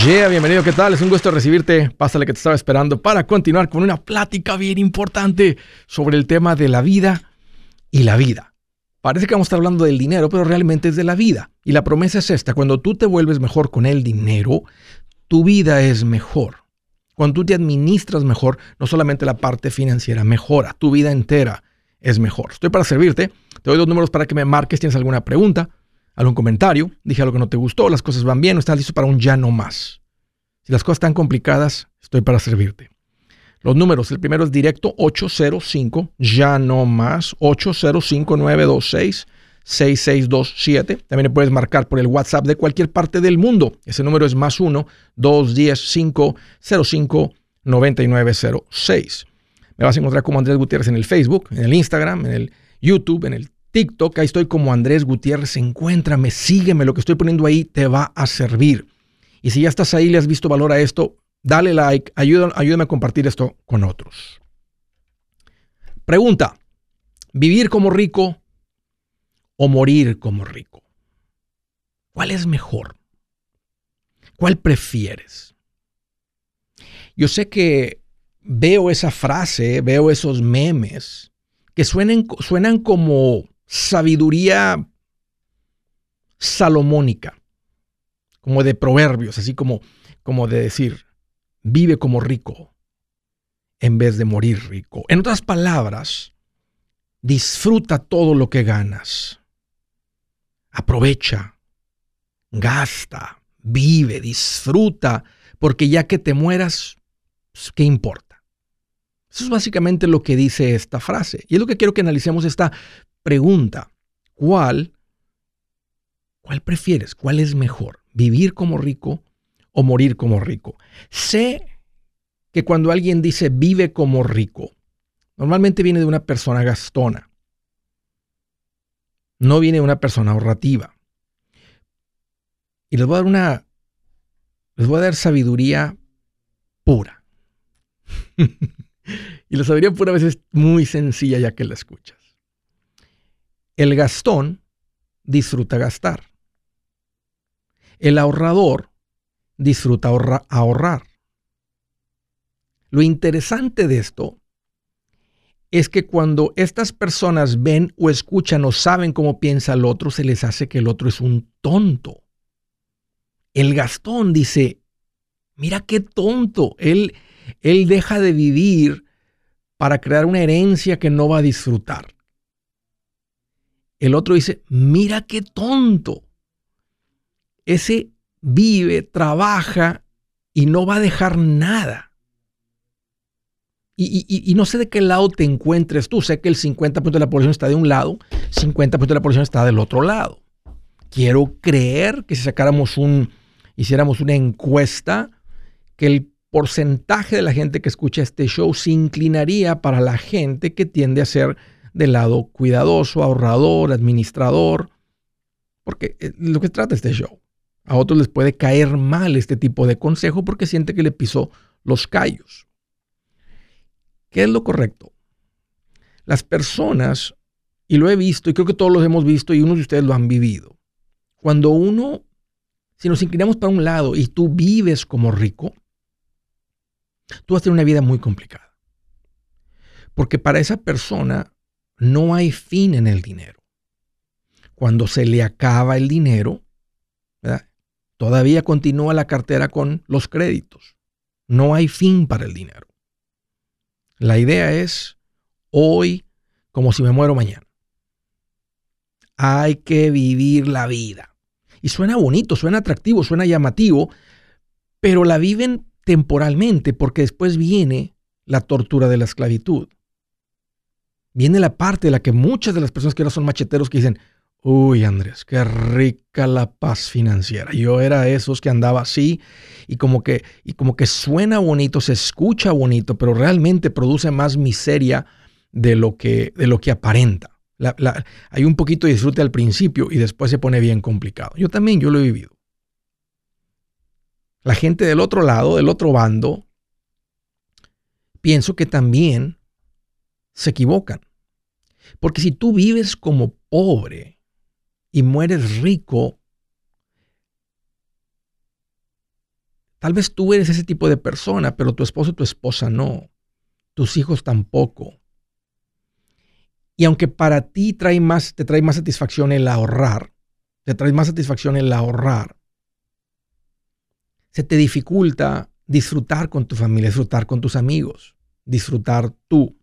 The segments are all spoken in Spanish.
Yeah, bienvenido, ¿qué tal? Es un gusto recibirte. Pásale que te estaba esperando para continuar con una plática bien importante sobre el tema de la vida y la vida. Parece que vamos a estar hablando del dinero, pero realmente es de la vida. Y la promesa es esta, cuando tú te vuelves mejor con el dinero, tu vida es mejor. Cuando tú te administras mejor, no solamente la parte financiera mejora, tu vida entera es mejor. Estoy para servirte. Te doy dos números para que me marques. ¿Tienes alguna pregunta? ¿Algún comentario? Dije algo que no te gustó, las cosas van bien, no estás listo para un ya no más. Si las cosas están complicadas, estoy para servirte. Los números, el primero es directo 805, ya no más, 805-926-6627. También puedes marcar por el WhatsApp de cualquier parte del mundo. Ese número es más 1-210-505-9906. Me vas a encontrar como Andrés Gutiérrez en el Facebook, en el Instagram, en el YouTube, en el TikTok. Ahí estoy como Andrés Gutiérrez. Encuéntrame, sígueme. Lo que estoy poniendo ahí te va a servir. Y si ya estás ahí, le has visto valor a esto, dale like, ayúdame, ayúdame a compartir esto con otros. Pregunta, ¿vivir como rico o morir como rico? ¿Cuál es mejor? ¿Cuál prefieres? Yo sé que veo esa frase, veo esos memes que suenan, suenan como sabiduría salomónica como de proverbios, así como, como de decir, vive como rico en vez de morir rico. En otras palabras, disfruta todo lo que ganas. Aprovecha, gasta, vive, disfruta, porque ya que te mueras, pues, ¿qué importa? Eso es básicamente lo que dice esta frase. Y es lo que quiero que analicemos esta pregunta. ¿Cuál, cuál prefieres? ¿Cuál es mejor? vivir como rico o morir como rico. Sé que cuando alguien dice vive como rico, normalmente viene de una persona gastona. No viene de una persona ahorrativa. Y les voy a dar una, les voy a dar sabiduría pura. y la sabiduría pura a veces es muy sencilla ya que la escuchas. El gastón disfruta gastar. El ahorrador disfruta ahorrar. Lo interesante de esto es que cuando estas personas ven o escuchan o saben cómo piensa el otro, se les hace que el otro es un tonto. El Gastón dice, mira qué tonto, él, él deja de vivir para crear una herencia que no va a disfrutar. El otro dice, mira qué tonto, ese vive, trabaja y no va a dejar nada. Y, no sé de qué lado te encuentres tú. Sé que el 50% de la población está de un lado, 50% de la población está del otro lado. Quiero creer que si sacáramos un, hiciéramos una encuesta, que el porcentaje de la gente que escucha este show se inclinaría para la gente que tiende a ser del lado cuidadoso, ahorrador, administrador, porque eh, lo que trata este show. A otros les puede caer mal este tipo de consejo porque siente que le pisó los callos. ¿Qué es lo correcto? Las personas, y lo he visto, y creo que todos los hemos visto, y unos de ustedes lo han vivido. Cuando uno, si nos inclinamos para un lado y tú vives como rico, tú vas a tener una vida muy complicada. Porque para esa persona no hay fin en el dinero. Cuando se le acaba el dinero. Todavía continúa la cartera con los créditos. No hay fin para el dinero. La idea es hoy como si me muero mañana. Hay que vivir la vida. Y suena bonito, suena atractivo, suena llamativo, pero la viven temporalmente porque después viene la tortura de la esclavitud. Viene la parte de la que muchas de las personas que ahora son macheteros que dicen, Uy, Andrés, qué rica la paz financiera. Yo era esos que andaba así y como que, y como que suena bonito, se escucha bonito, pero realmente produce más miseria de lo que, de lo que aparenta. hay un poquito de disfrute al principio y después se pone bien complicado. Yo también, yo lo he vivido. La gente del otro lado, del otro bando, pienso que también se equivocan. Porque si tú vives como pobre, y mueres rico, Tal vez tú eres ese tipo de persona, pero tu esposo o tu esposa no. Tus hijos tampoco. Y aunque para ti trae más, te trae más satisfacción el ahorrar, te trae más satisfacción el ahorrar, se te dificulta disfrutar con tu familia, disfrutar con tus amigos, disfrutar tú.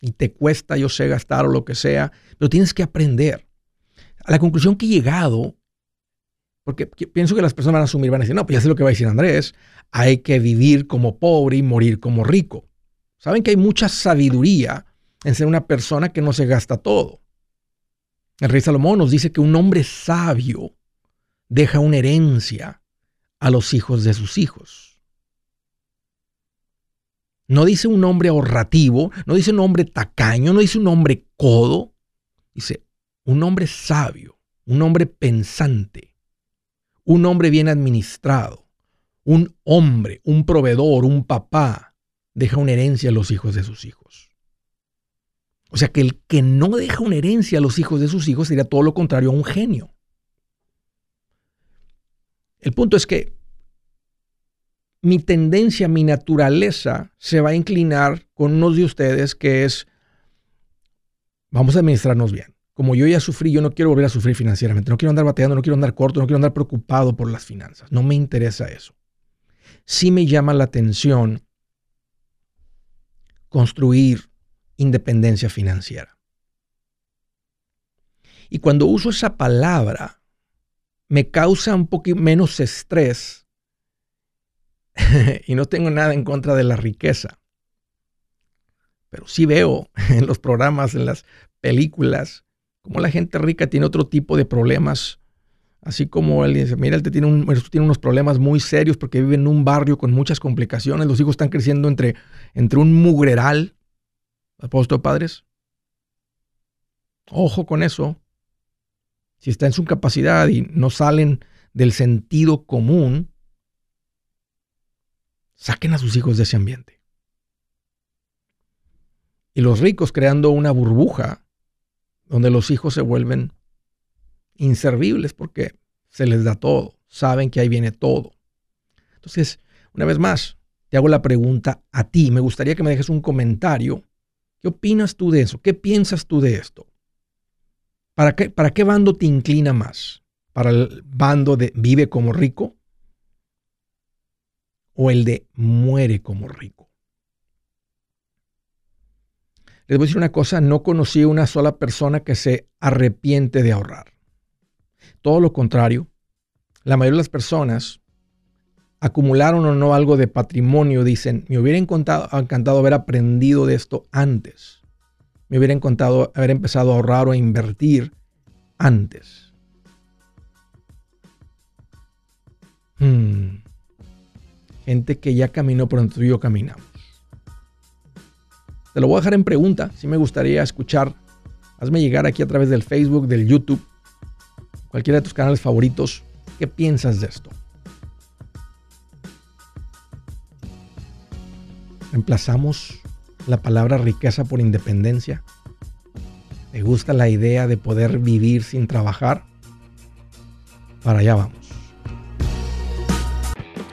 Y te cuesta, yo sé, gastar o lo que sea, pero tienes que aprender. A la conclusión que he llegado porque pienso que las personas van a asumir, van a decir, no, pues ya sé lo que va a decir Andrés, hay que vivir como pobre y morir como rico. Saben que hay mucha sabiduría en ser una persona que no se gasta todo. El rey Salomón nos dice que un hombre sabio deja una herencia a los hijos de sus hijos. No dice un hombre ahorrativo, no dice un hombre tacaño, no dice un hombre codo. Dice un hombre sabio, un hombre pensante un hombre bien administrado, un hombre, un proveedor, un papá, deja una herencia a los hijos de sus hijos. O sea que el que no deja una herencia a los hijos de sus hijos sería todo lo contrario a un genio. El punto es que mi tendencia, mi naturaleza se va a inclinar con unos de ustedes que es, vamos a administrarnos bien como yo ya sufrí, yo no quiero volver a sufrir financieramente. No quiero andar bateando, no quiero andar corto, no quiero andar preocupado por las finanzas. No me interesa eso. Sí me llama la atención construir independencia financiera. Y cuando uso esa palabra, me causa un poquito menos estrés y no tengo nada en contra de la riqueza. Pero sí veo en los programas, en las películas, como la gente rica tiene otro tipo de problemas. Así como él dice, mira, él tiene, tiene unos problemas muy serios porque vive en un barrio con muchas complicaciones. Los hijos están creciendo entre, entre un mugreral. Apóstol padres. Ojo con eso. Si está en su capacidad y no salen del sentido común, saquen a sus hijos de ese ambiente. Y los ricos creando una burbuja donde los hijos se vuelven inservibles porque se les da todo, saben que ahí viene todo. Entonces, una vez más, te hago la pregunta a ti. Me gustaría que me dejes un comentario. ¿Qué opinas tú de eso? ¿Qué piensas tú de esto? ¿Para qué, para qué bando te inclina más? ¿Para el bando de vive como rico? ¿O el de muere como rico? Les voy a decir una cosa, no conocí una sola persona que se arrepiente de ahorrar. Todo lo contrario, la mayoría de las personas acumularon o no algo de patrimonio, dicen, me hubiera encantado, haber aprendido de esto antes. Me hubiera encantado haber empezado a ahorrar o a invertir antes. Hmm. Gente que ya caminó por donde tú y yo caminamos. Te lo voy a dejar en pregunta. Si me gustaría escuchar, hazme llegar aquí a través del Facebook, del YouTube, cualquiera de tus canales favoritos. ¿Qué piensas de esto? ¿Reemplazamos la palabra riqueza por independencia? ¿Te gusta la idea de poder vivir sin trabajar? Para allá vamos.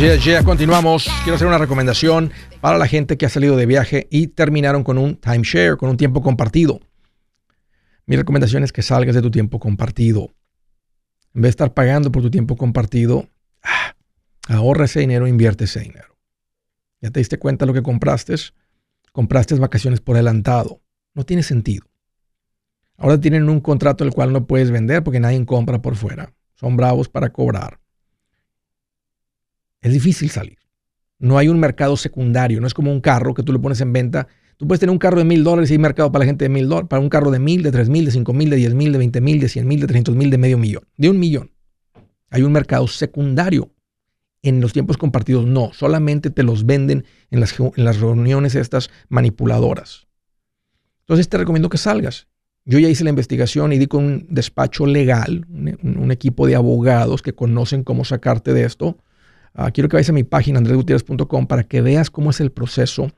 Ya, ya, continuamos. Quiero hacer una recomendación para la gente que ha salido de viaje y terminaron con un timeshare, con un tiempo compartido. Mi recomendación es que salgas de tu tiempo compartido. En vez de estar pagando por tu tiempo compartido, ah, ahorra ese dinero, invierte ese dinero. Ya te diste cuenta de lo que compraste. Compraste vacaciones por adelantado. No tiene sentido. Ahora tienen un contrato el cual no puedes vender porque nadie compra por fuera. Son bravos para cobrar. Es difícil salir. No hay un mercado secundario. No es como un carro que tú le pones en venta. Tú puedes tener un carro de mil dólares y hay mercado para la gente de mil dólares. Para un carro de mil, de tres mil, de cinco mil, de diez mil, de veinte mil, de cien mil, de trescientos mil, de medio millón. De un millón. Hay un mercado secundario en los tiempos compartidos no, solamente te los venden en las, reuniones estas manipuladoras. Entonces te recomiendo que salgas. Yo ya hice la investigación y di con un despacho legal, un, equipo de abogados que conocen cómo sacarte de esto. Quiero que vayas a mi página andresgutierrez.com para que veas cómo es el proceso.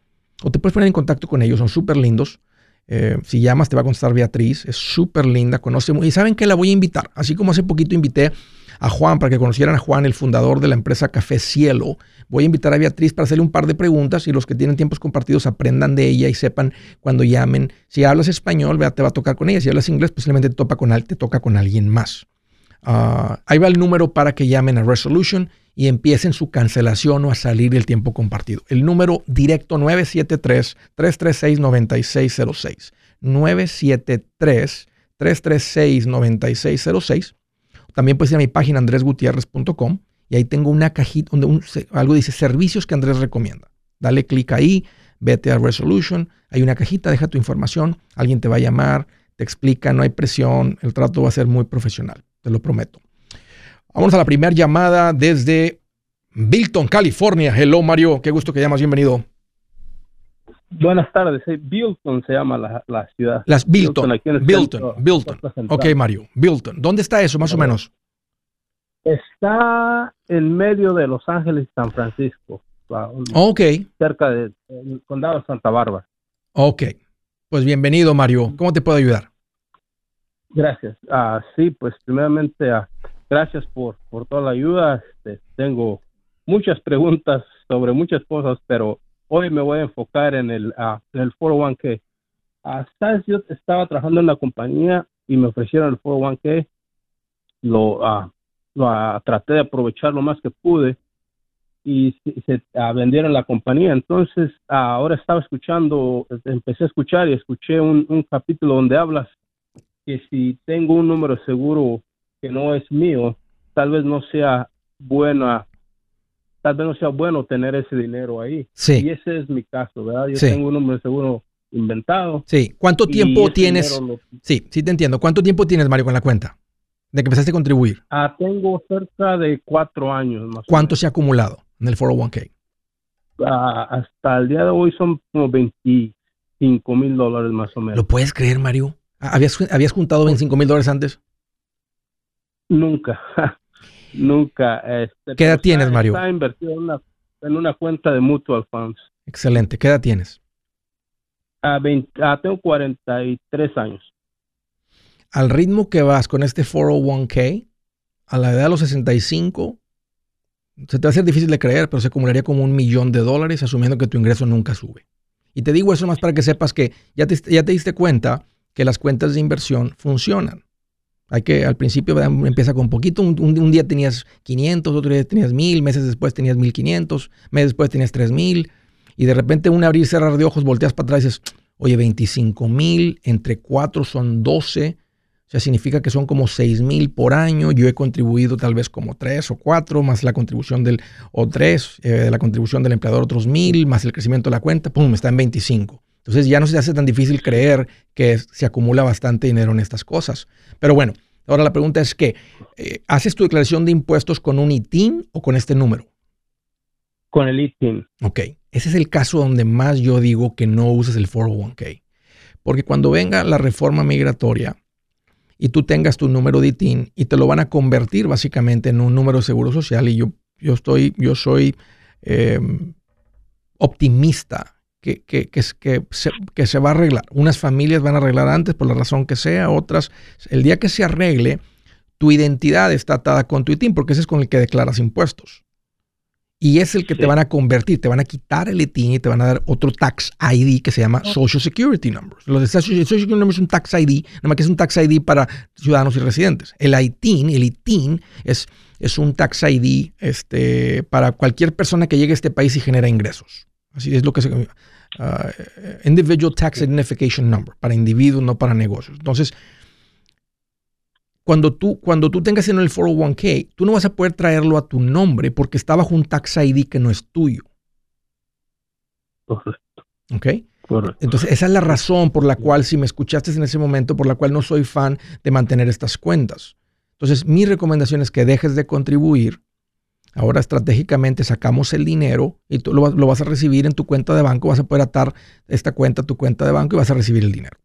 O te puedes poner en contacto con ellos, son súper lindos. Eh, si llamas te va a contestar Beatriz, es súper linda, conoce muy... Y saben que la voy a invitar, así como hace poquito invité a Juan para que conocieran a Juan, el fundador de la empresa Café Cielo. Voy a invitar a Beatriz para hacerle un par de preguntas y los que tienen tiempos compartidos aprendan de ella y sepan cuando llamen. Si hablas español, te va a tocar con ella. Si hablas inglés, posiblemente te, topa con, te toca con alguien más. Ah, ahí va el número para que llamen a Resolution y empiecen su cancelación o a salir del tiempo compartido. El número directo 973-336-9606. 973-336-9606 también puedes ir a mi página andresgutierrez.com y ahí tengo una cajita donde algo dice servicios que Andrés recomienda. Dale clic ahí, vete a Resolution, hay una cajita, deja tu información, alguien te va a llamar, te explica, no hay presión, el trato va a ser muy profesional, te lo prometo. Vamos a la primera llamada desde Bilton, California. Hello Mario, qué gusto que llamas, bienvenido. Buenas tardes, Bilton se llama la, ciudad. Las Bilton, Bilton, Bilton. Ok, Mario, Bilton. ¿Dónde está eso, más o menos? Está en medio de Los Ángeles y San Francisco. Ok. Cerca del condado de Santa Bárbara. Ok. Pues bienvenido, Mario. ¿Cómo te puedo ayudar? Gracias. Ah, sí, pues primeramente, ah, gracias por, por toda la ayuda. Este, tengo muchas preguntas sobre muchas cosas, pero hoy me voy a enfocar en el, uh, en el 401k. Hasta yo estaba trabajando en la compañía y me ofrecieron el 401k. Lo, lo traté de aprovechar lo más que pude y se, vendieron la compañía. Entonces, ahora estaba escuchando, empecé a escuchar y escuché un capítulo donde hablas que si tengo un número seguro que no es mío, tal vez no sea buena tal vez no sea bueno tener ese dinero ahí. Sí. Y ese es mi caso, ¿verdad? Yo tengo un número seguro inventado. Sí. ¿Cuánto tiempo tienes? Sí, sí te entiendo. ¿Cuánto tiempo tienes, Mario, con la cuenta? De que empezaste a contribuir. Ah, tengo cerca de cuatro años más. ¿Cuánto se ha acumulado en el 401k? Ah, hasta el día de hoy son como 25 mil dólares más o menos. ¿Lo puedes creer, Mario? ¿Habías, ¿habías juntado 25 mil dólares antes? Nunca. Nunca. Este, ¿Qué edad tienes, Mario? Está invertido en una, en una cuenta de mutual funds. Excelente. ¿Qué edad tienes? A 20, a, tengo 43 años. Al ritmo que vas con este 401k, a la edad de los 65, se te va a hacer difícil de creer, pero se acumularía como un millón de dólares asumiendo que tu ingreso nunca sube. Y te digo eso más para que sepas que ya te, ya te diste cuenta que las cuentas de inversión funcionan. Hay que, al principio empieza con poquito, un, día tenías 500, otro día tenías 1000, meses después tenías 1500, meses después tenías 3000, y de repente un abrir y cerrar de ojos volteas para atrás y dices, oye, 25 mil, entre 4 son 12, o sea, significa que son como 6 mil por año, yo he contribuido tal vez como 3 o 4, más la contribución del, o 3, eh, la contribución del empleador otros mil, más el crecimiento de la cuenta, pum, está en 25. Entonces ya no se hace tan difícil creer que se acumula bastante dinero en estas cosas. Pero bueno, ahora la pregunta es que, eh, ¿haces tu declaración de impuestos con un ITIN o con este número? Con el ITIN. Ok, ese es el caso donde más yo digo que no uses el 401k. Porque cuando venga la reforma migratoria y tú tengas tu número de ITIN y te lo van a convertir básicamente en un número de seguro social y yo, yo, estoy, yo soy em, optimista que, que, que, se, que, se, va a arreglar. Unas familias van a arreglar antes por la razón que sea, otras, el día que se arregle, tu identidad está atada con tu ITIN, porque ese es con el que declaras impuestos. Y es el que te van a convertir, te van a quitar el ITIN y te van a dar otro tax ID que se llama Social Security Number. Los de Social Security Number es un tax ID, nada más que es un tax ID para ciudadanos y residentes. El ITIN, el ITIN es, es un tax ID este, para cualquier persona que llegue a este país y genera ingresos. Así es lo que se uh, Individual Tax Identification Number, para individuos, no para negocios. Entonces, cuando tú, cuando tú tengas en el 401k, tú no vas a poder traerlo a tu nombre porque está bajo un tax ID que no es tuyo. Correcto. ¿Ok? Correcto. Entonces, esa es la razón por la cual, si me escuchaste en ese momento, por la cual no soy fan de mantener estas cuentas. Entonces, mi recomendación es que dejes de contribuir Ahora estratégicamente sacamos el dinero y tú lo, vas a recibir en tu cuenta de banco, vas a poder atar esta cuenta a tu cuenta de banco y vas a recibir el dinero.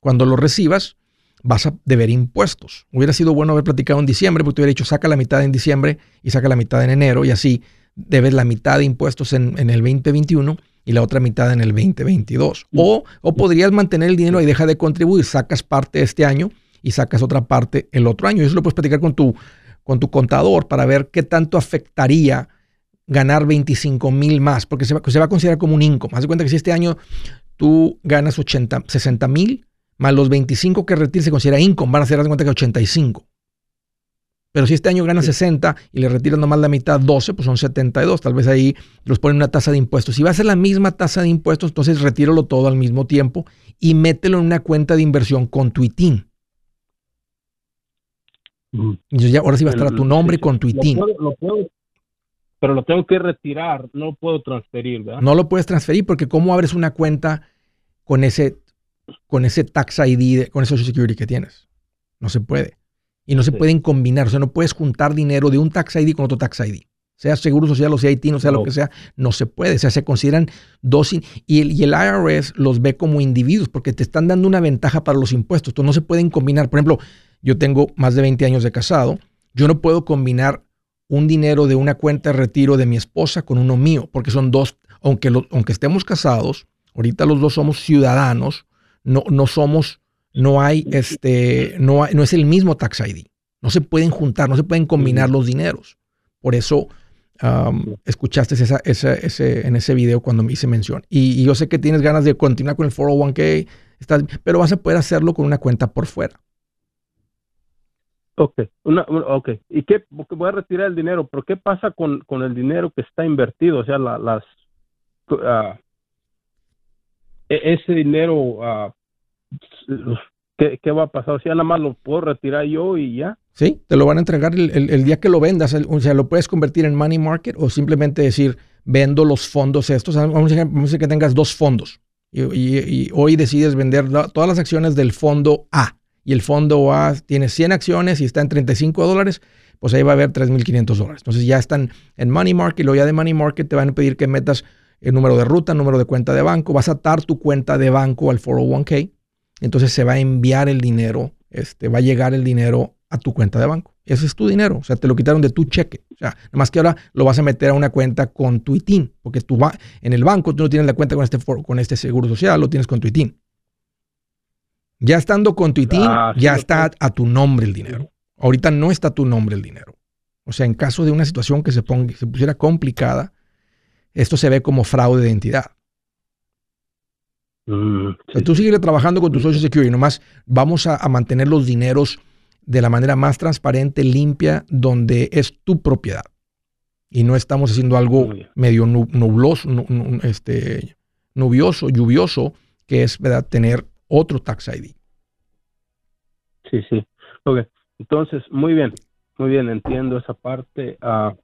Cuando lo recibas, vas a deber impuestos. Hubiera sido bueno haber platicado en diciembre, porque te hubiera dicho saca la mitad en diciembre y saca la mitad en enero y así debes la mitad de impuestos en, el 2021 y la otra mitad en el 2022. O, o podrías mantener el dinero y deja de contribuir, sacas parte este año y sacas otra parte el otro año. Y eso lo puedes platicar con tu con tu contador para ver qué tanto afectaría ganar 25 mil más, porque se va, se va, a considerar como un income. Haz de cuenta que si este año tú ganas 80, 60 mil, más los 25 que retiras se considera income, van a ser, haz de cuenta que 85. Pero si este año ganas 60 y le retiras nomás la mitad 12, pues son 72. Tal vez ahí los ponen una tasa de impuestos. Si va a ser la misma tasa de impuestos, entonces retíralo todo al mismo tiempo y mételo en una cuenta de inversión con tu ITIN ya, ahora sí va a estar a tu nombre con tu ITIN. pero lo tengo que retirar, no puedo transferir, ¿verdad? No lo puedes transferir porque ¿cómo abres una cuenta con ese, con ese tax ID, con ese Social Security que tienes? No se puede. Y no se pueden combinar. O sea, no puedes juntar dinero de un tax ID con otro tax ID. Sea seguro social o sea ITIN o sea lo que sea, no se puede. O sea, se consideran dos. Y el, y el IRS los ve como individuos porque te están dando una ventaja para los impuestos. Entonces no se pueden combinar. Por ejemplo, yo tengo más de 20 años de casado, yo no puedo combinar un dinero de una cuenta de retiro de mi esposa con uno mío, porque son dos, aunque, aunque estemos casados, ahorita los dos somos ciudadanos, no, no somos, no hay, este, no, no es el mismo tax ID. No se pueden juntar, no se pueden combinar los dineros. Por eso escuchaste esa, ese, en ese video cuando me hice mención. Y, yo sé que tienes ganas de continuar con el 401k, pero vas a poder hacerlo con una cuenta por fuera. Ok, una, ok. ¿Y qué? Porque voy a retirar el dinero, pero ¿qué pasa con, con el dinero que está invertido? O sea, la, las... Uh, ese dinero, uh, ¿qué, ¿qué, va a pasar? O sea, nada más lo puedo retirar yo y ya. Sí, te lo van a entregar el, el, día que lo vendas. o sea, lo puedes convertir en money market o simplemente decir, vendo los fondos estos. Vamos a decir, que tengas dos fondos y hoy decides vender todas las acciones del fondo A y el fondo A tiene 100 acciones y está en 35 dólares, pues ahí va a haber 3.500 dólares. Entonces ya están en Money Market luego ya de Money Market te van a pedir que metas el número de ruta, número de cuenta de banco, vas a atar tu cuenta de banco al 401k, entonces se va a enviar el dinero, este, va a llegar el dinero a tu cuenta de banco. Ese es tu dinero, o sea, te lo quitaron de tu cheque. O sea, nada más que ahora lo vas a meter a una cuenta con tu porque tú va, en el banco tú no tienes la cuenta con este, con este seguro social, lo tienes con tu. Ya estando con tu ITIN, ah, ya está a tu nombre el dinero. Ahorita no está a tu nombre el dinero. O sea, en caso de una situación que se, ponga, se pusiera complicada, esto se ve como fraude de identidad. Mm, tú sigues trabajando con tu Social Security, nomás vamos a, mantener los dineros de la manera más transparente, limpia, donde es tu propiedad. Y no estamos haciendo algo medio nubloso, este, nubioso, lluvioso, que es ¿verdad? tener otro tax ID. Sí, sí. Ok. Entonces, muy bien, muy bien, entiendo esa parte. Uh,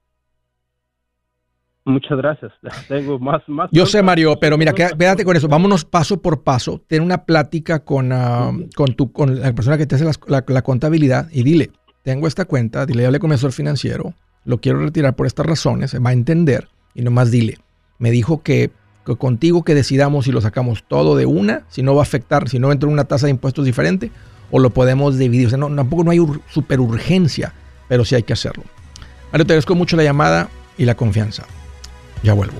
Muchas gracias. Tengo más, más. Yo sé, Mario, pero mira, quédate con eso. Vámonos paso por paso. Ten una plática con, ah, con, tu, con la persona que te hace la, contabilidad y dile, tengo esta cuenta, dile, hablé con mi asesor financiero, lo quiero retirar por estas razones, va a entender y nomás dile, me dijo que, contigo que decidamos si lo sacamos todo de una, si no va a afectar, si no entra una tasa de impuestos diferente, o lo podemos dividir. O sea, no, tampoco no hay super urgencia, pero sí hay que hacerlo. Mario, te agradezco mucho la llamada y la confianza. Ya vuelvo.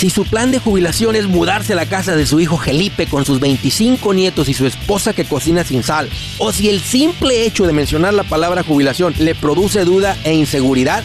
Si su plan de jubilación es mudarse a la casa de su hijo Felipe con sus 25 nietos y su esposa que cocina sin sal, o si el simple hecho de mencionar la palabra jubilación le produce duda e inseguridad,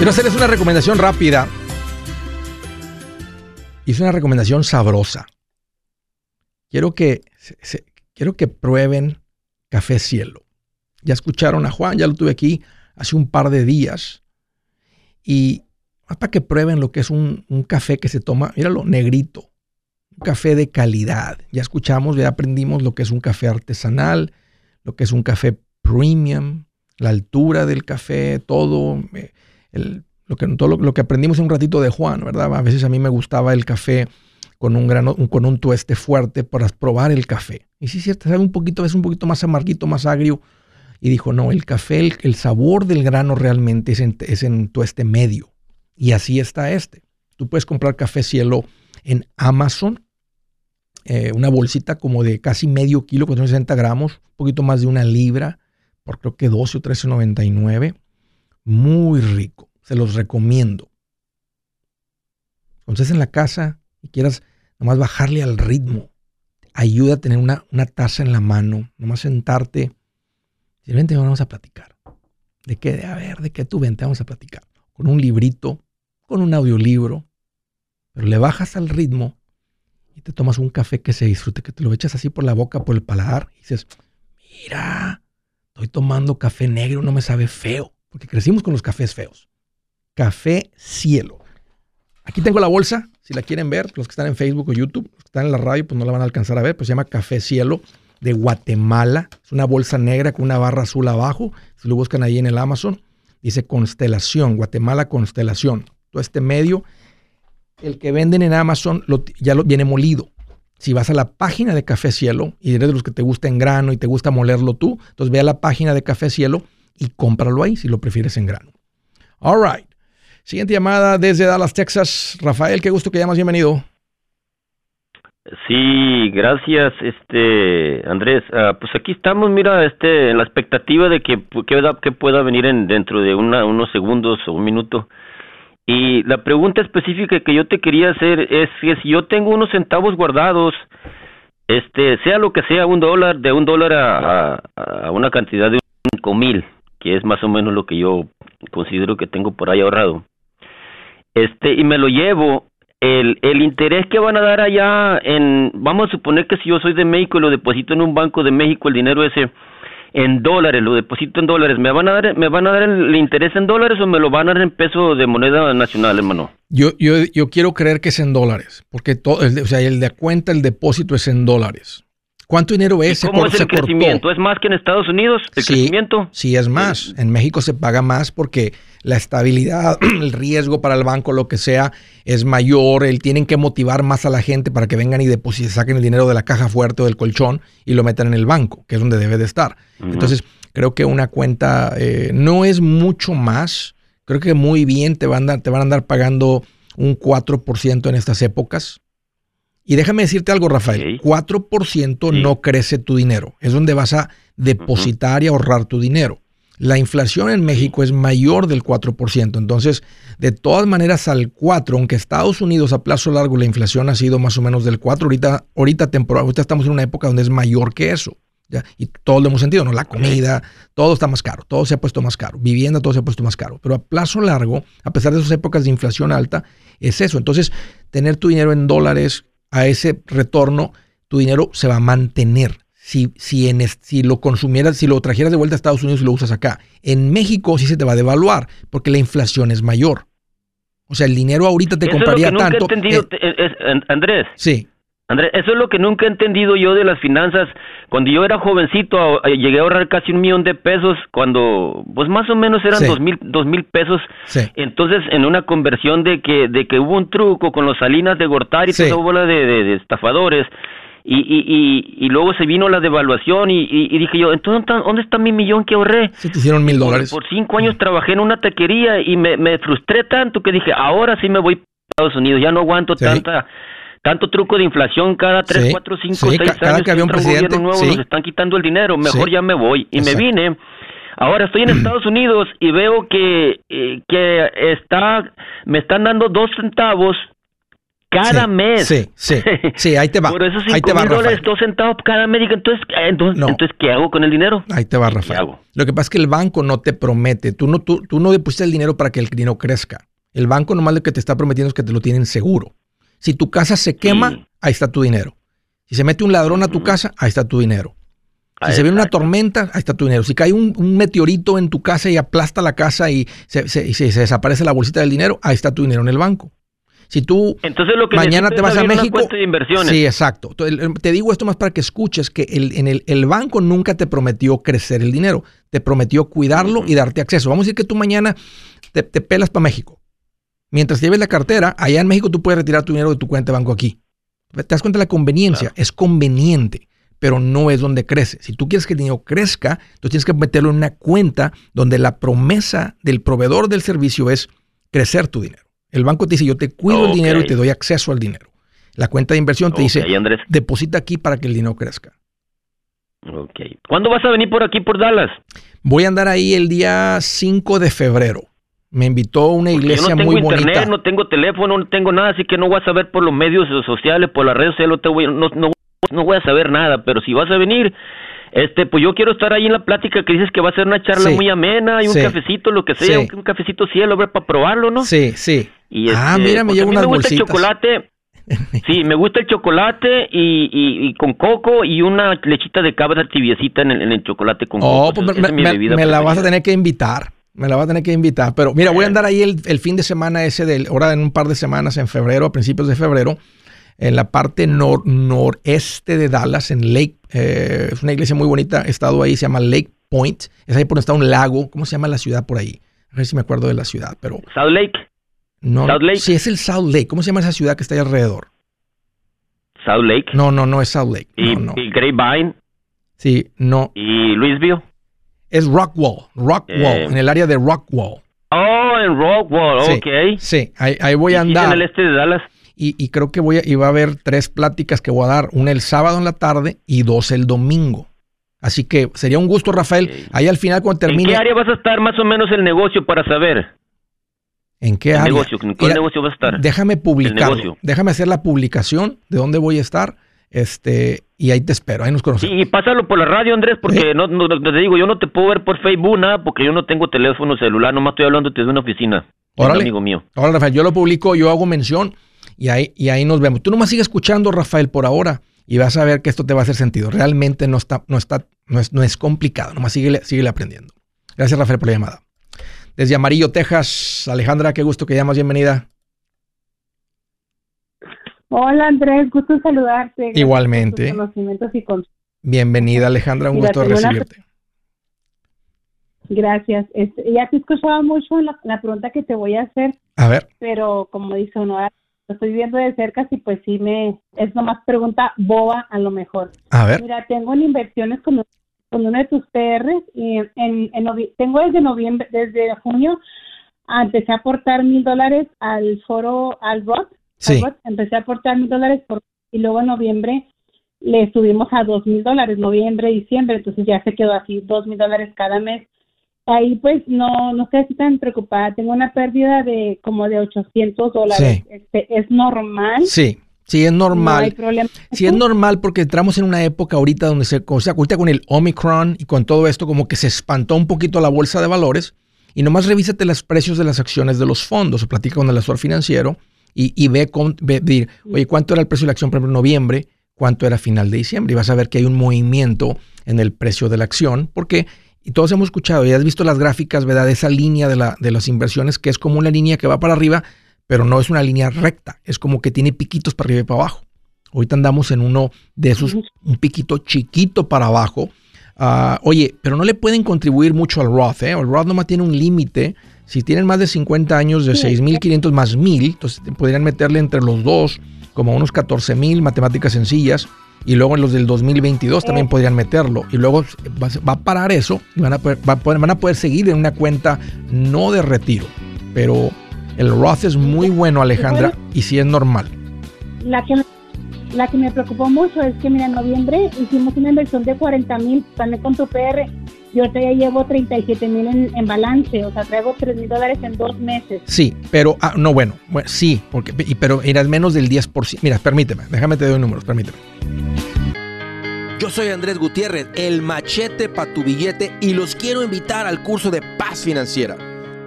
Quiero hacerles una recomendación rápida es una recomendación sabrosa. Quiero que, quiero que prueben Café Cielo. Ya escucharon a Juan, ya lo tuve aquí hace un par de días. Y para que prueben lo que es un, café que se toma, míralo, negrito. Un café de calidad. Ya escuchamos, ya aprendimos lo que es un café artesanal, lo que es un café premium, la altura del café, todo, eh, lo que, todo lo, que aprendimos un ratito de Juan, ¿verdad? A veces a mí me gustaba el café con un grano, con un tueste fuerte para probar el café. Y sí, cierto, sabe un poquito, es un poquito más amarguito, más agrio. Y dijo, no, el café, el, sabor del grano realmente es en, es en tueste medio. Y así está este. Tú puedes comprar café cielo en Amazon, eh, una bolsita como de casi medio kilo, con 60 gramos, un poquito más de una libra, por creo que 12 o 13.99. Muy rico. Se los recomiendo. Cuando estés en la casa y quieras nomás bajarle al ritmo, ayuda a tener una, taza en la mano, nomás sentarte. Simplemente vamos a platicar. ¿De qué? A ver, ¿de qué tú vente? Vamos a platicar. Con un librito, con un audiolibro. Pero le bajas al ritmo y te tomas un café que se disfrute, que te lo echas así por la boca, por el paladar y dices, mira, estoy tomando café negro, no me sabe feo, porque crecimos con los cafés feos. Café Cielo. Aquí tengo la bolsa, si la quieren ver, los que están en Facebook o YouTube, los que están en la radio, pues no la van a alcanzar a ver, pues se llama Café Cielo de Guatemala. Es una bolsa negra con una barra azul abajo. Si lo buscan ahí en el Amazon, dice Constelación, Guatemala Constelación. Todo este medio, el que venden en Amazon ya lo, viene molido. Si vas a la página de Café Cielo y eres de los que te gusta en grano y te gusta molerlo tú, entonces ve a la página de Café Cielo y cómpralo ahí si lo prefieres en grano. All right. Siguiente llamada desde Dallas, Texas. Rafael, qué gusto que llamas, bienvenido. Sí, gracias, este Andrés. Ah, pues aquí estamos, mira, este, en la expectativa de que, que, pueda venir en, dentro de unos segundos o un minuto. Y la pregunta específica que yo te quería hacer es que si yo tengo unos centavos guardados, este, sea lo que sea, un dólar, de un dólar a, a una cantidad de cinco mil, que es más o menos lo que yo considero que tengo por ahí ahorrado este y me lo llevo el, el interés que van a dar allá en vamos a suponer que si yo soy de México y lo deposito en un banco de México el dinero ese en dólares, lo deposito en dólares, ¿me van a dar, me van a dar el, interés en dólares o me lo van a dar en peso de moneda nacional, hermano? Yo, yo, yo quiero creer que es en dólares, porque todo, o sea, el de cuenta, el depósito es en dólares. ¿Cuánto dinero es? ¿Cómo es el crecimiento? ¿Es más que en Estados Unidos el crecimiento? Sí, es más. En México se paga más porque la estabilidad, el riesgo para el banco, lo que sea, es mayor. El, tienen que motivar más a la gente para que vengan y depositen, saquen el dinero de la caja fuerte o del colchón y lo metan en el banco, que es donde debe de estar. Entonces, creo que una cuenta eh, no es mucho más. Creo que muy bien te van a, te van a andar pagando un 4% en estas épocas. Y déjame decirte algo, Rafael, 4% no crece tu dinero. Es donde vas a depositar y ahorrar tu dinero. La inflación en México es mayor del 4%. Entonces, de todas maneras, al 4%, aunque Estados Unidos a plazo largo la inflación ha sido más o menos del 4%, ahorita, ahorita, temporal, ahorita estamos en una época donde es mayor que eso. ¿ya? Y todo lo hemos sentido, ¿no? La comida, todo está más caro, todo se ha puesto más caro, vivienda, todo se ha puesto más caro. Pero a plazo largo, a pesar de esas épocas de inflación alta, es eso. Entonces, tener tu dinero en dólares a ese retorno, tu dinero se va a mantener si, si, en, si lo consumieras, si lo trajeras de vuelta a Estados Unidos y lo usas acá. En México sí se te va a devaluar porque la inflación es mayor. O sea, el dinero ahorita te compraría tanto. entendido, eh, Andrés. Sí. Andrés, eso es lo que nunca he entendido yo de las finanzas. Cuando yo era jovencito, llegué a ahorrar casi un millón de pesos, cuando, pues más o menos eran dos mil, dos mil pesos. Entonces, en una conversión de que, de que hubo un truco con los Salinas de Gortari y toda bola de, de estafadores, y, y, y, luego se vino la devaluación y, y dije yo, entonces, ¿dónde está mi millón que ahorré? Se te hicieron mil dólares. Por, cinco años trabajé en una taquería y me, me, frustré tanto que dije, ahora sí me voy a Estados Unidos, ya no aguanto tanta tanto truco de inflación cada tres, cuatro, cinco, seis años que había un presidente nuevo nos están quitando el dinero, mejor ya me voy. Y me vine. Ahora estoy en Estados Unidos y veo que, eh, que está, me están dando dos centavos cada mes. Sí, sí, sí, ahí te va. Por eso ahí te va, dólares, dos centavos cada mes. Entonces, eh, entonces, entonces, ¿qué hago con el dinero? Ahí te va, Rafael. Lo que pasa es que el banco no te promete. Tú no, tú, tú no depositas el dinero para que el dinero crezca. El banco nomás lo que te está prometiendo es que te lo tienen seguro. Si tu casa se quema, ahí está tu dinero. Si se mete un ladrón a tu casa, ahí está tu dinero. Si se viene una tormenta, ahí está tu dinero. Si cae un, meteorito en tu casa y aplasta la casa y se, se, desaparece la bolsita del dinero, ahí está tu dinero en el banco. Si tú Entonces, lo que mañana te vas a México. De inversiones. Sí, exacto. Te digo esto más para que escuches que el, en el, el, banco nunca te prometió crecer el dinero. Te prometió cuidarlo y darte acceso. Vamos a decir que tú mañana te, te pelas para México. Mientras lleves la cartera, allá en México tú puedes retirar tu dinero de tu cuenta de banco aquí. ¿Te das cuenta de la conveniencia? Es conveniente, pero no es donde crece. Si tú quieres que el dinero crezca, entonces tienes que meterlo en una cuenta donde la promesa del proveedor del servicio es crecer tu dinero. El banco te dice, yo te cuido el dinero y te doy acceso al dinero. La cuenta de inversión te dice, deposita aquí para que el dinero crezca. Ok. ¿Cuándo vas a venir por aquí, por Dallas? Voy a andar ahí el día 5 de febrero. Me invitó a una iglesia yo no tengo internet, No tengo teléfono, no tengo nada, así que no voy a saber por los medios sociales, por las redes sociales, no, no, no, voy a saber nada, pero si vas a venir, este, pues yo quiero estar ahí en la plática que dices que va a ser una charla muy amena y un cafecito, lo que sea, un, cafecito cielo, ver, para probarlo, ¿no? Sí, sí. Y ah, este, mira, me llevo unas me gusta el chocolate. sí, me gusta el chocolate y, y, con coco y una lechita de cabra tibiecita en el, en el chocolate con oh, coco. Pues me, me la vas a tener que invitar. Me la va a tener que invitar. Pero mira, voy a andar ahí el, fin de semana ese, de, ahora en un par de semanas, en febrero, a principios de febrero, en la parte noreste de Dallas, en Lake. Eh, es una iglesia muy bonita. He estado ahí, se llama Lake Point. Es ahí por donde está un lago. ¿Cómo se llama la ciudad por ahí? A ver si me acuerdo de la ciudad, pero. South Lake. No, South Lake. Sí, es el South Lake. ¿Cómo se llama esa ciudad que está ahí alrededor? South Lake. No, no, no es South Lake. ¿Y, no, y Grapevine? Sí, no. ¿Y Louisville? Es Rockwall, Rockwall, eh. en el área de Rockwall. Oh, en Rockwall, sí, ok. Sí, ahí, voy a andar. en el este de Dallas. Y, creo que voy a, iba a haber tres pláticas que voy a dar, una el sábado en la tarde y dos el domingo. Así que sería un gusto, Rafael. Ahí al final cuando termine... ¿En qué área vas a estar más o menos el negocio para saber? ¿En qué área? Negocio, ¿En qué negocio vas a estar? Déjame publicarlo. Déjame hacer la publicación de dónde voy a estar este, y ahí te espero, ahí nos conocemos. y pásalo por la radio, Andrés, porque no, no, te digo, yo no te puedo ver por Facebook, nada, porque yo no tengo teléfono celular, nomás estoy hablando desde una oficina. Órale, amigo mío. Rafael, yo lo publico, yo hago mención y ahí, y ahí nos vemos. Tú nomás sigue escuchando, Rafael, por ahora. y vas a ver que esto te va a hacer sentido. Realmente no está, no está, no es, no es complicado, nomás sigue, sigue aprendiendo. Gracias, Rafael, por la llamada. Desde Amarillo, Texas, Alejandra, qué gusto que llamas, bienvenida. Hola Andrés, gusto saludarte. Igualmente. Bienvenida Alejandra, un gusto recibirte. Gracias. Este, ya te escuchaba mucho la, la, pregunta que te voy a hacer. A ver. Pero como dice uno, lo estoy viendo de cerca, sí, pues sí me es nomás pregunta boba a lo mejor. A ver. Mira, tengo en inversiones con, con uno de tus PRs y en, tengo desde noviembre, desde junio, empecé a aportar mil dólares al foro, al ROT. Sí. empecé a aportar mil dólares por, y luego en noviembre le subimos a dos mil dólares, noviembre, diciembre, entonces ya se quedó así, dos mil dólares cada mes ahí pues no, no estoy así tan preocupada. Tengo una pérdida de como de 800 dólares. Este, ¿Es normal? Sí. Sí, es normal. No hay problema. Sí, es normal porque entramos en una época ahorita donde se, o sea, ahorita con el Omicron y con todo esto, como que se espantó un poquito la bolsa de valores. Y nomás revísate los precios de las acciones de los fondos, o platica con el asesor financiero y, y ve, con, ve, oye, ¿cuánto era el precio de la acción, por ejemplo, en noviembre? ¿Cuánto era final de diciembre? Y vas a ver que hay un movimiento en el precio de la acción, porque y todos hemos escuchado y has visto las gráficas, ¿verdad? De esa línea de, la, de las inversiones que es como una línea que va para arriba, pero no es una línea recta, es como que tiene piquitos para arriba y para abajo. Ahorita andamos en uno de esos, un piquito chiquito para abajo. Ah, oye, pero no le pueden contribuir mucho al Roth, ¿eh? El Roth nomás tiene un límite. Si tienen más de 50 años, de 6.500 más 1.000, entonces podrían meterle entre los dos como unos 14.000 matemáticas sencillas y luego en los del 2022 también podrían meterlo. Y luego va, a parar eso y van a, poder, van a poder seguir en una cuenta no de retiro. Pero el Roth es muy bueno, Alejandra, y sí es normal. La que, la que me preocupó mucho es que, mira, en noviembre hicimos una inversión de 40 mil también con tu PR. Yo ahorita ya llevo 37 mil en, balance, o sea, traigo 3 mil dólares en dos meses. Sí, pero, ah, no, bueno, sí, porque, pero era menos del 10%. Mira, permíteme, déjame te doy números, permíteme. Yo soy Andrés Gutiérrez, el machete para tu billete y los quiero invitar al curso de paz financiera.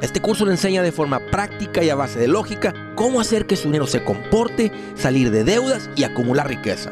Este curso le enseña de forma práctica y a base de lógica cómo hacer que su dinero se comporte, salir de deudas y acumular riqueza.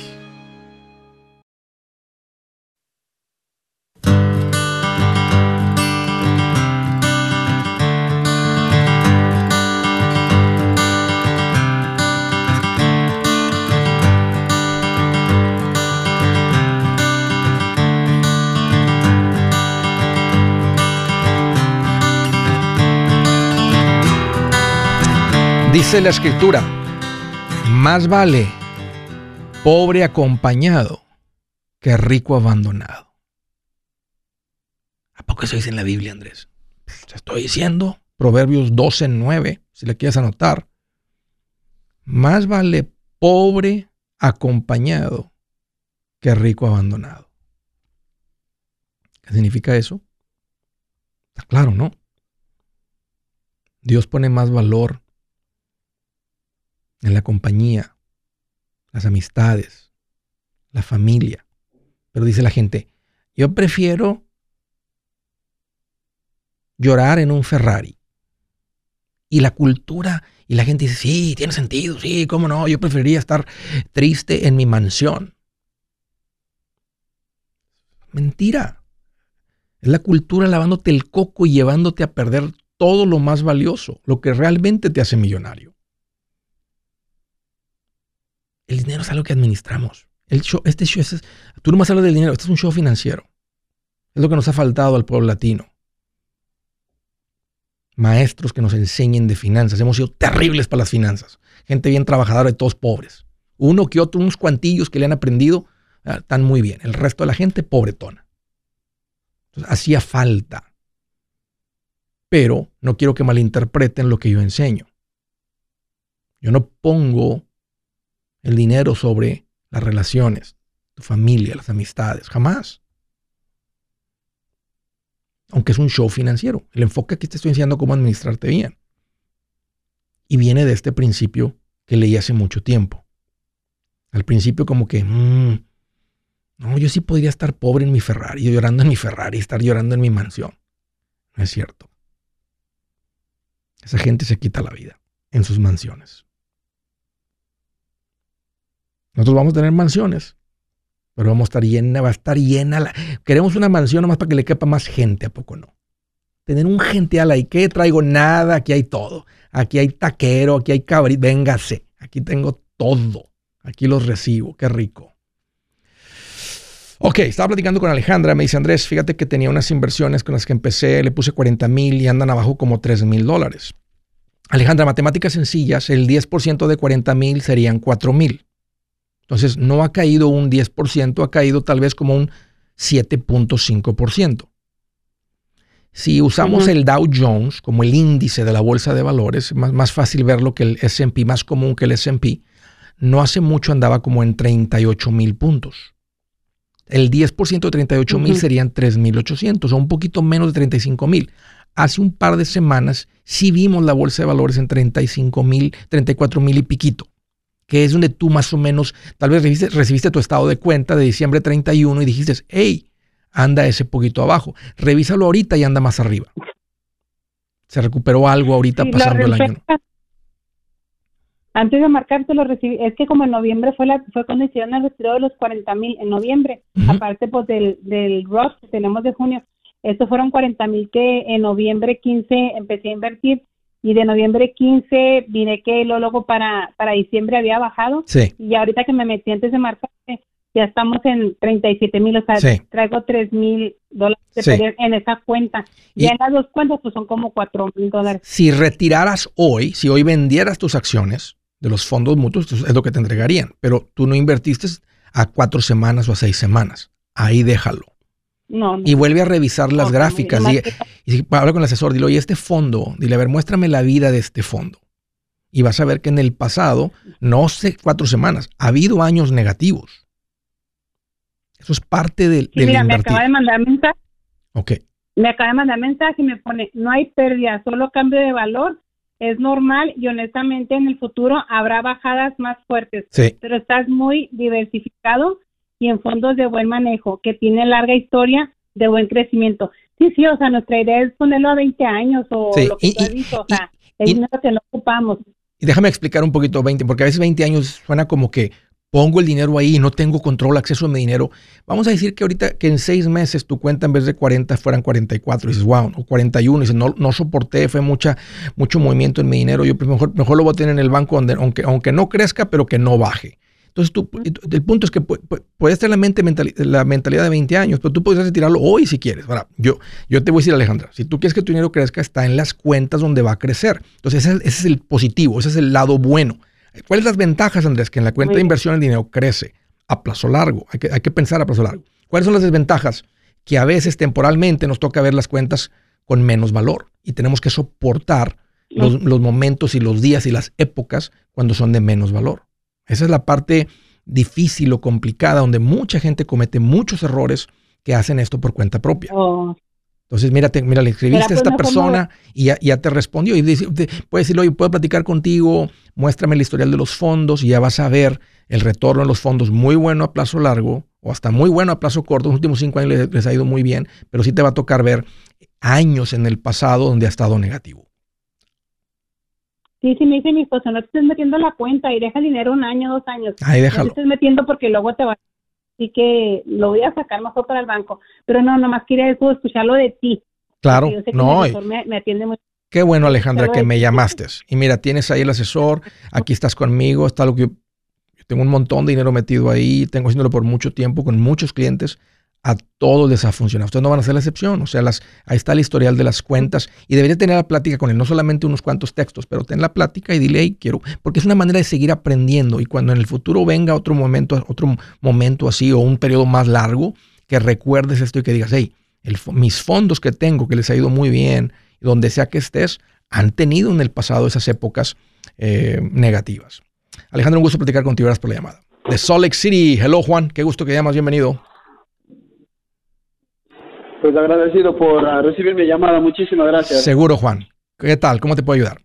Dice la escritura, más vale pobre acompañado que rico abandonado. ¿A poco eso dice en la Biblia, Andrés? Te estoy diciendo, Proverbios 12, 9, si le quieres anotar. Más vale pobre acompañado que rico abandonado. ¿Qué significa eso? Está claro, ¿no? Dios pone más valor en la compañía, las amistades, la familia. Pero dice la gente, yo prefiero llorar en un Ferrari. Y la cultura, y la gente dice, sí, tiene sentido, sí, cómo no, yo preferiría estar triste en mi mansión. Mentira. Es la cultura lavándote el coco y llevándote a perder todo lo más valioso, lo que realmente te hace millonario. El dinero es algo que administramos. El show, este show es, tú no más hablas del dinero, este es un show financiero. Es lo que nos ha faltado al pueblo latino. Maestros que nos enseñen de finanzas. Hemos sido terribles para las finanzas. Gente bien trabajadora y todos pobres. Uno que otro, unos cuantillos que le han aprendido, ah, están muy bien. El resto de la gente, pobretona. Entonces, hacía falta. Pero no quiero que malinterpreten lo que yo enseño. Yo no pongo el dinero sobre las relaciones, tu familia, las amistades, jamás. Aunque es un show financiero. El enfoque aquí te estoy enseñando cómo administrarte bien. Y viene de este principio que leí hace mucho tiempo. Al principio como que, mm, no, yo sí podría estar pobre en mi Ferrari, llorando en mi Ferrari, estar llorando en mi mansión. No es cierto. Esa gente se quita la vida en sus mansiones. Nosotros vamos a tener mansiones, pero vamos a estar llena, va a estar llena. queremos una mansión nomás para que le quepa más gente, ¿a poco no? Tener un gente a la y que traigo nada, aquí hay todo. Aquí hay taquero, aquí hay cabrito, véngase, aquí tengo todo. Aquí los recibo, qué rico. Ok, estaba platicando con Alejandra, me dice Andrés, fíjate que tenía unas inversiones con las que empecé, le puse 40 mil y andan abajo como 3 mil dólares. Alejandra, matemáticas sencillas, el 10% de 40 mil serían 4 mil. Entonces, no ha caído un 10%, ha caído tal vez como un 7.5%. Si usamos el Dow Jones como el índice de la bolsa de valores, más, más fácil verlo que el SP, más común que el SP, no hace mucho andaba como en 38 mil puntos. El 10% de 38 mil serían 3.800 o un poquito menos de 35 mil. Hace un par de semanas sí vimos la bolsa de valores en 35 mil, 34 mil y piquito, que es donde tú más o menos, tal vez recibiste, recibiste tu estado de cuenta de diciembre 31 y dijiste, hey, anda ese poquito abajo. Revísalo ahorita y anda más arriba. Se recuperó algo ahorita pasando el año. Antes de marcarte lo recibí, es que como en noviembre fue la fue cuando hicieron el retiro de los 40 mil en noviembre, aparte pues del, del Roth que tenemos de junio, estos fueron 40 mil que en noviembre 15 empecé a invertir y de noviembre 15 vine que lo luego para, para diciembre había bajado y ahorita que me metí antes de marcarte ya estamos en 37 mil, o sea, traigo 3 mil dólares en esa cuenta. Y, en las dos cuentas pues son como 4 mil dólares. Si retiraras hoy, si hoy vendieras tus acciones de los fondos mutuos, es lo que te entregarían, pero tú no invertiste a cuatro semanas o a seis semanas. Ahí déjalo. No, Y vuelve a revisar las gráficas. Y, y, habla con el asesor, dile, oye, este fondo, dile, a ver, muéstrame la vida de este fondo. Y vas a ver que en el pasado, no sé cuatro semanas, ha habido años negativos. Eso es parte del, sí, mira, me acaba de mandar mensaje. Ok. Me acaba de mandar mensaje y me pone, no hay pérdida, solo cambio de valor. Es normal y honestamente en el futuro habrá bajadas más fuertes. Sí. Pero estás muy diversificado y en fondos de buen manejo, que tiene larga historia de buen crecimiento. Sí, sí, o sea, nuestra idea es ponerlo a 20 años o lo que tú has dicho, o sea, es dinero que no ocupamos. Y déjame explicar un poquito 20, porque a veces 20 años suena como que pongo el dinero ahí y no tengo control, acceso a mi dinero. Vamos a decir que ahorita que en seis meses tu cuenta en vez de 40 fueran 44 y dices, wow, o 41 y dices, no, no soporté, fue mucha, mucho movimiento en mi dinero, yo pues mejor, mejor lo voy a tener en el banco donde, aunque, aunque no crezca, pero que no baje. Entonces, tú, el punto es que puedes tener la, mente, la mentalidad de 20 años, pero tú puedes retirarlo hoy si quieres. Ahora, yo, yo te voy a decir, Alejandra, si tú quieres que tu dinero crezca, está en las cuentas donde va a crecer. Entonces, ese, ese es el positivo, ese es el lado bueno. ¿Cuáles son las ventajas, Andrés? Que en la cuenta de inversión el dinero crece a plazo largo. Hay que, hay que pensar a plazo largo. ¿Cuáles son las desventajas? Que a veces temporalmente nos toca ver las cuentas con menos valor y tenemos que soportar los, los, momentos y los días y las épocas cuando son de menos valor. Esa es la parte difícil o complicada donde mucha gente comete muchos errores que hacen esto por cuenta propia. Oh. Entonces, mira, mira, le escribiste a esta persona y ya, ya, te respondió. Y dice, puede decirle, oye, puedo platicar contigo, muéstrame el historial de los fondos y ya vas a ver el retorno de los fondos muy bueno a plazo largo o hasta muy bueno a plazo corto. Los últimos cinco años les, ha ido muy bien, pero sí te va a tocar ver años en el pasado donde ha estado negativo. Sí, sí, me dice mi esposo, no te estés metiendo la cuenta y deja el dinero un año, dos años. Ahí déjalo. No te estés metiendo porque luego te va así que lo voy a sacar mejor para el banco. Pero no, nomás quería eso, escucharlo de ti. Claro, no. Me, me, atiende muy Qué bueno, Alejandra, que me llamaste. Y mira, tienes ahí el asesor, aquí estás conmigo, está lo que yo, tengo un montón de dinero metido ahí, tengo haciéndolo por mucho tiempo con muchos clientes. A todos les ha funcionado. Ustedes no van a ser la excepción. O sea, las, ahí está el historial de las cuentas y debería tener la plática con él, no solamente unos cuantos textos, pero ten la plática y dile, hey, quiero, porque es una manera de seguir aprendiendo y cuando en el futuro venga otro momento, otro momento así o un periodo más largo, que recuerdes esto y que digas, hey, mis fondos que tengo, que les ha ido muy bien, donde sea que estés, han tenido en el pasado esas épocas eh, negativas. Alejandro, un gusto platicar contigo. Gracias por la llamada. De Salt Lake City. Hello, Juan. Qué gusto que llamas. Bienvenido. Pues agradecido por ah, recibir mi llamada. Muchísimas gracias. Seguro, Juan. ¿Qué tal? ¿Cómo te puedo ayudar?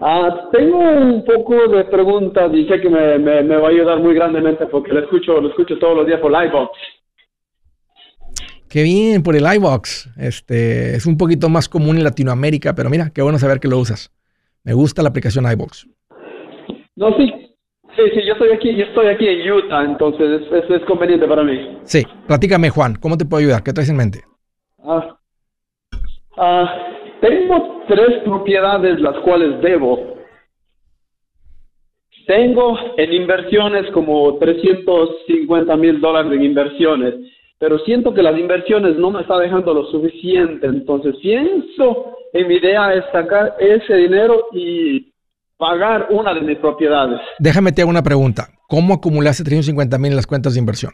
Ah, tengo un poco de preguntas y sé que me, me, va a ayudar muy grandemente porque lo escucho, lo escucho todos los días por iVox. Qué bien, por el iVox. Este, es un poquito más común en Latinoamérica, pero mira, qué bueno saber que lo usas. Me gusta la aplicación iVox. No, sí, Sí, sí, yo estoy aquí, yo estoy aquí en Utah, entonces es, conveniente para mí. Sí, platícame Juan, ¿cómo te puedo ayudar? ¿Qué traes en mente? Ah, ah, tengo tres propiedades las cuales debo. Tengo en inversiones como 350 mil dólares en inversiones, pero siento que las inversiones no me están dejando lo suficiente, entonces pienso en mi idea es sacar ese dinero y pagar una de mis propiedades. Déjame te hago una pregunta. ¿Cómo acumulaste 350 mil en las cuentas de inversión?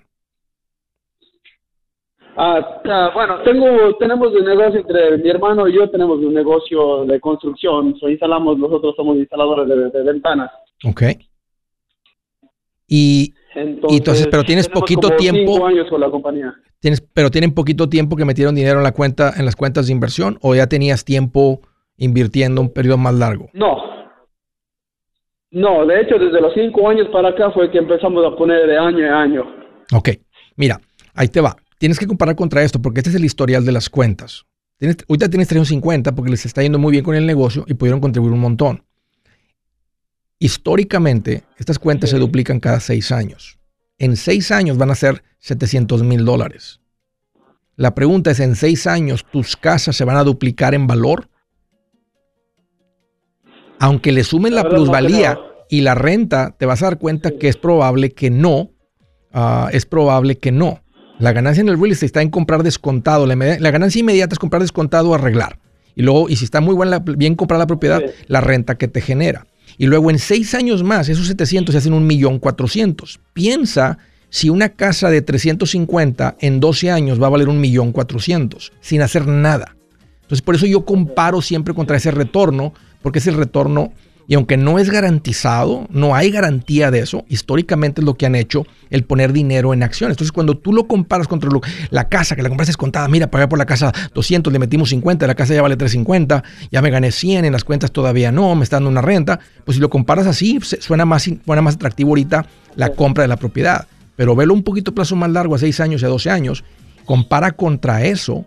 Ah, ah, bueno, tengo, tenemos un negocio entre mi hermano y yo, tenemos un negocio de construcción. So, instalamos, nosotros somos instaladores de, ventanas. Ok. Y entonces, pero tienes poquito tiempo. Cinco años con la compañía. Tienes, pero tienen poquito tiempo que metieron dinero en la cuenta, en las cuentas de inversión, o ya tenías tiempo invirtiendo un periodo más largo. No, no, de hecho, desde los cinco años para acá fue que empezamos a poner de año en año. Ok, mira, ahí te va. Tienes que comparar contra esto porque este es el historial de las cuentas. Tienes, ahorita tienes 350 porque les está yendo muy bien con el negocio y pudieron contribuir un montón. Históricamente, estas cuentas se duplican cada seis años. En seis años van a ser 700 mil dólares. La pregunta es, ¿en seis años tus casas se van a duplicar en valor? Aunque le sumen la, plusvalía y la renta, te vas a dar cuenta que es probable que no, ah, es probable que no. La ganancia en el real estate está en comprar descontado. La, ganancia inmediata es comprar descontado o arreglar. Y luego, y si está muy buena, bien comprar la propiedad, la renta que te genera. Y luego en seis años más, esos 700 se hacen un millón cuatrocientos. Piensa si una casa de 350 en 12 años va a valer un millón cuatrocientos sin hacer nada. Entonces, por eso yo comparo siempre contra ese retorno porque es el retorno y aunque no es garantizado, no hay garantía de eso, históricamente es lo que han hecho el poner dinero en acciones. Entonces, cuando tú lo comparas contra la casa, que la compraste contada, mira, pagué por la casa 200, le metimos 50, la casa ya vale 350, ya me gané 100, en las cuentas todavía no, me está dando una renta, pues si lo comparas así, suena más, suena más atractivo ahorita la compra de la propiedad. Pero velo un poquito plazo más largo, a 6 años y a 12 años, compara contra eso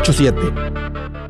87